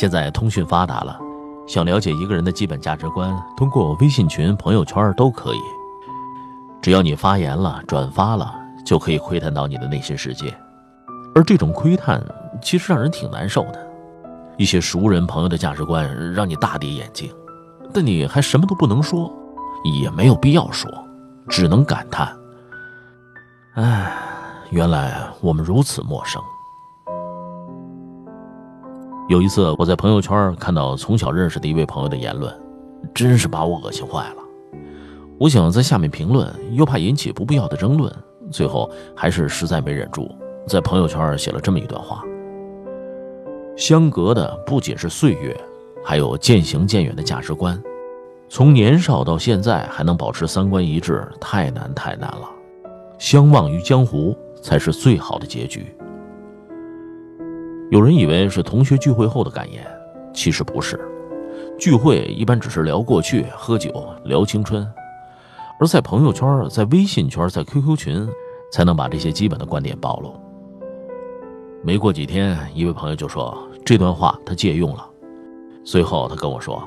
现在通讯发达了，想了解一个人的基本价值观，通过微信群、朋友圈都可以。只要你发言了、转发了，就可以窥探到你的内心世界。而这种窥探其实让人挺难受的。一些熟人朋友的价值观让你大跌眼镜，但你还什么都不能说，也没有必要说，只能感叹：唉，原来我们如此陌生。有一次，我在朋友圈看到从小认识的一位朋友的言论，真是把我恶心坏了。我想在下面评论，又怕引起不必要的争论，最后还是实在没忍住，在朋友圈写了这么一段话：相隔的不仅是岁月，还有渐行渐远的价值观。从年少到现在还能保持三观一致，太难太难了。相忘于江湖才是最好的结局。有人以为是同学聚会后的感言，其实不是。聚会一般只是聊过去、喝酒、聊青春，而在朋友圈、在微信圈、在 QQ 群，才能把这些基本的观点暴露。没过几天，一位朋友就说这段话他借用了。随后他跟我说，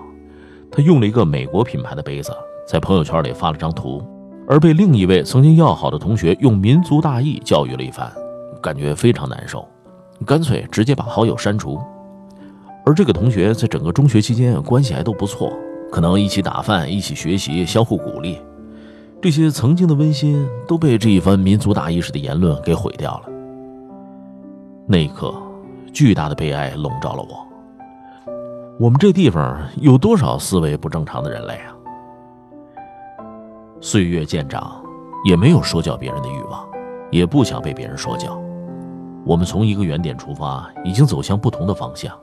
他用了一个美国品牌的杯子，在朋友圈里发了张图，而被另一位曾经要好的同学用民族大义教育了一番，感觉非常难受。干脆直接把好友删除，而这个同学在整个中学期间关系还都不错，可能一起打饭、一起学习、相互鼓励，这些曾经的温馨都被这一番民族大意识的言论给毁掉了。那一刻，巨大的悲哀笼罩了我。我们这地方有多少思维不正常的人类啊？岁月渐长，也没有说教别人的欲望，也不想被别人说教。我们从一个原点出发，已经走向不同的方向，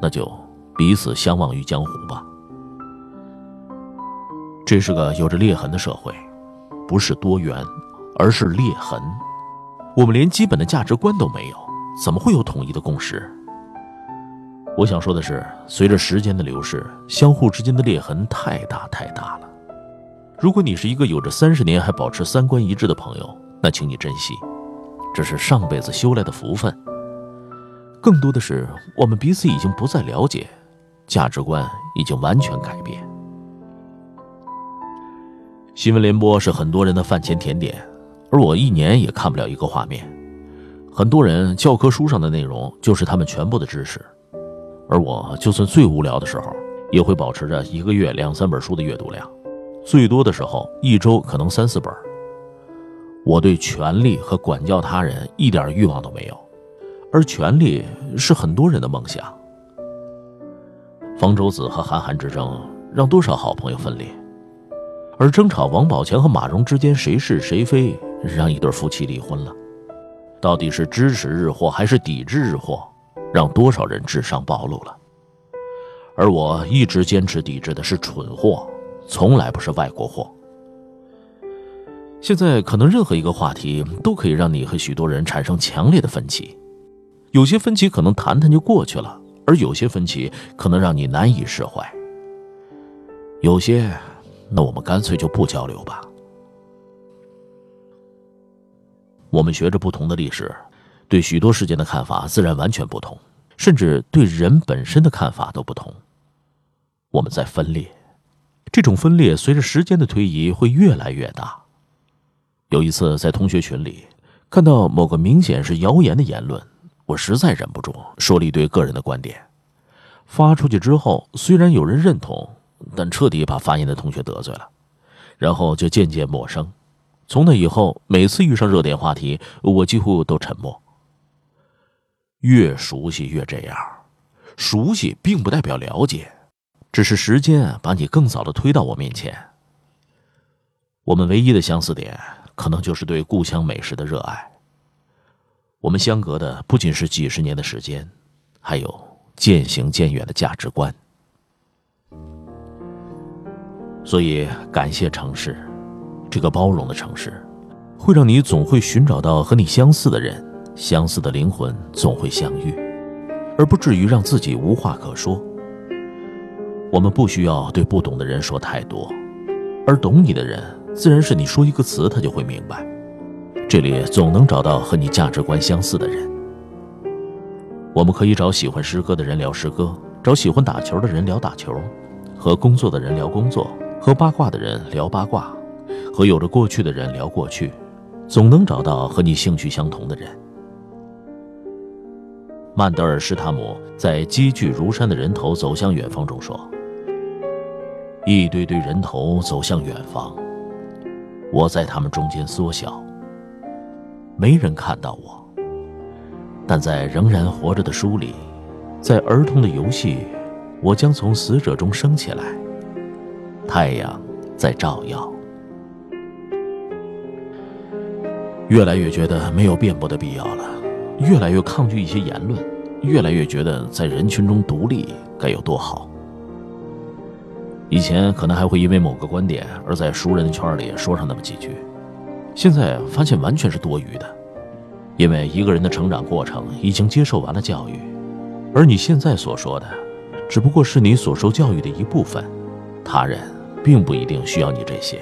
那就彼此相忘于江湖吧。这是个有着裂痕的社会，不是多元，而是裂痕。我们连基本的价值观都没有，怎么会有统一的共识？我想说的是，随着时间的流逝，相互之间的裂痕太大太大了。如果你是一个有着三十年还保持三观一致的朋友，那请你珍惜。这是上辈子修来的福分。更多的是，我们彼此已经不再了解，价值观已经完全改变。新闻联播是很多人的饭前甜点，而我一年也看不了一个画面。很多人教科书上的内容就是他们全部的知识，而我就算最无聊的时候，也会保持着一个月两三本书的阅读量，最多的时候一周可能三四本。我对权力和管教他人一点欲望都没有，而权力是很多人的梦想。方舟子和韩寒之争让多少好朋友分裂，而争吵王宝强和马蓉之间谁是谁非，让一对夫妻离婚了。到底是支持日货还是抵制日货，让多少人智商暴露了？而我一直坚持抵制的是蠢货，从来不是外国货。现在可能任何一个话题都可以让你和许多人产生强烈的分歧，有些分歧可能谈谈就过去了，而有些分歧可能让你难以释怀。有些，那我们干脆就不交流吧。我们学着不同的历史，对许多事件的看法自然完全不同，甚至对人本身的看法都不同。我们在分裂，这种分裂随着时间的推移会越来越大。有一次在同学群里看到某个明显是谣言的言论，我实在忍不住说了一堆个人的观点。发出去之后，虽然有人认同，但彻底把发言的同学得罪了，然后就渐渐陌生。从那以后，每次遇上热点话题，我几乎都沉默。越熟悉越这样，熟悉并不代表了解，只是时间把你更早的推到我面前。我们唯一的相似点，可能就是对故乡美食的热爱。我们相隔的不仅是几十年的时间，还有。渐行渐远的价值观，所以感谢城市，这个包容的城市，会让你总会寻找到和你相似的人，相似的灵魂总会相遇，而不至于让自己无话可说。我们不需要对不懂的人说太多，而懂你的人，自然是你说一个词，他就会明白。这里总能找到和你价值观相似的人。我们可以找喜欢诗歌的人聊诗歌，找喜欢打球的人聊打球，和工作的人聊工作，和八卦的人聊八卦，和有着过去的人聊过去，总能找到和你兴趣相同的人。曼德尔施塔姆在积聚如山的人头走向远方中说：“一堆堆人头走向远方，我在他们中间缩小，没人看到我。”但在仍然活着的书里，在儿童的游戏，我将从死者中升起来。太阳在照耀。越来越觉得没有辩驳的必要了，越来越抗拒一些言论，越来越觉得在人群中独立该有多好。以前可能还会因为某个观点而在熟人的圈里说上那么几句，现在发现完全是多余的。因为一个人的成长过程已经接受完了教育，而你现在所说的，只不过是你所受教育的一部分，他人并不一定需要你这些。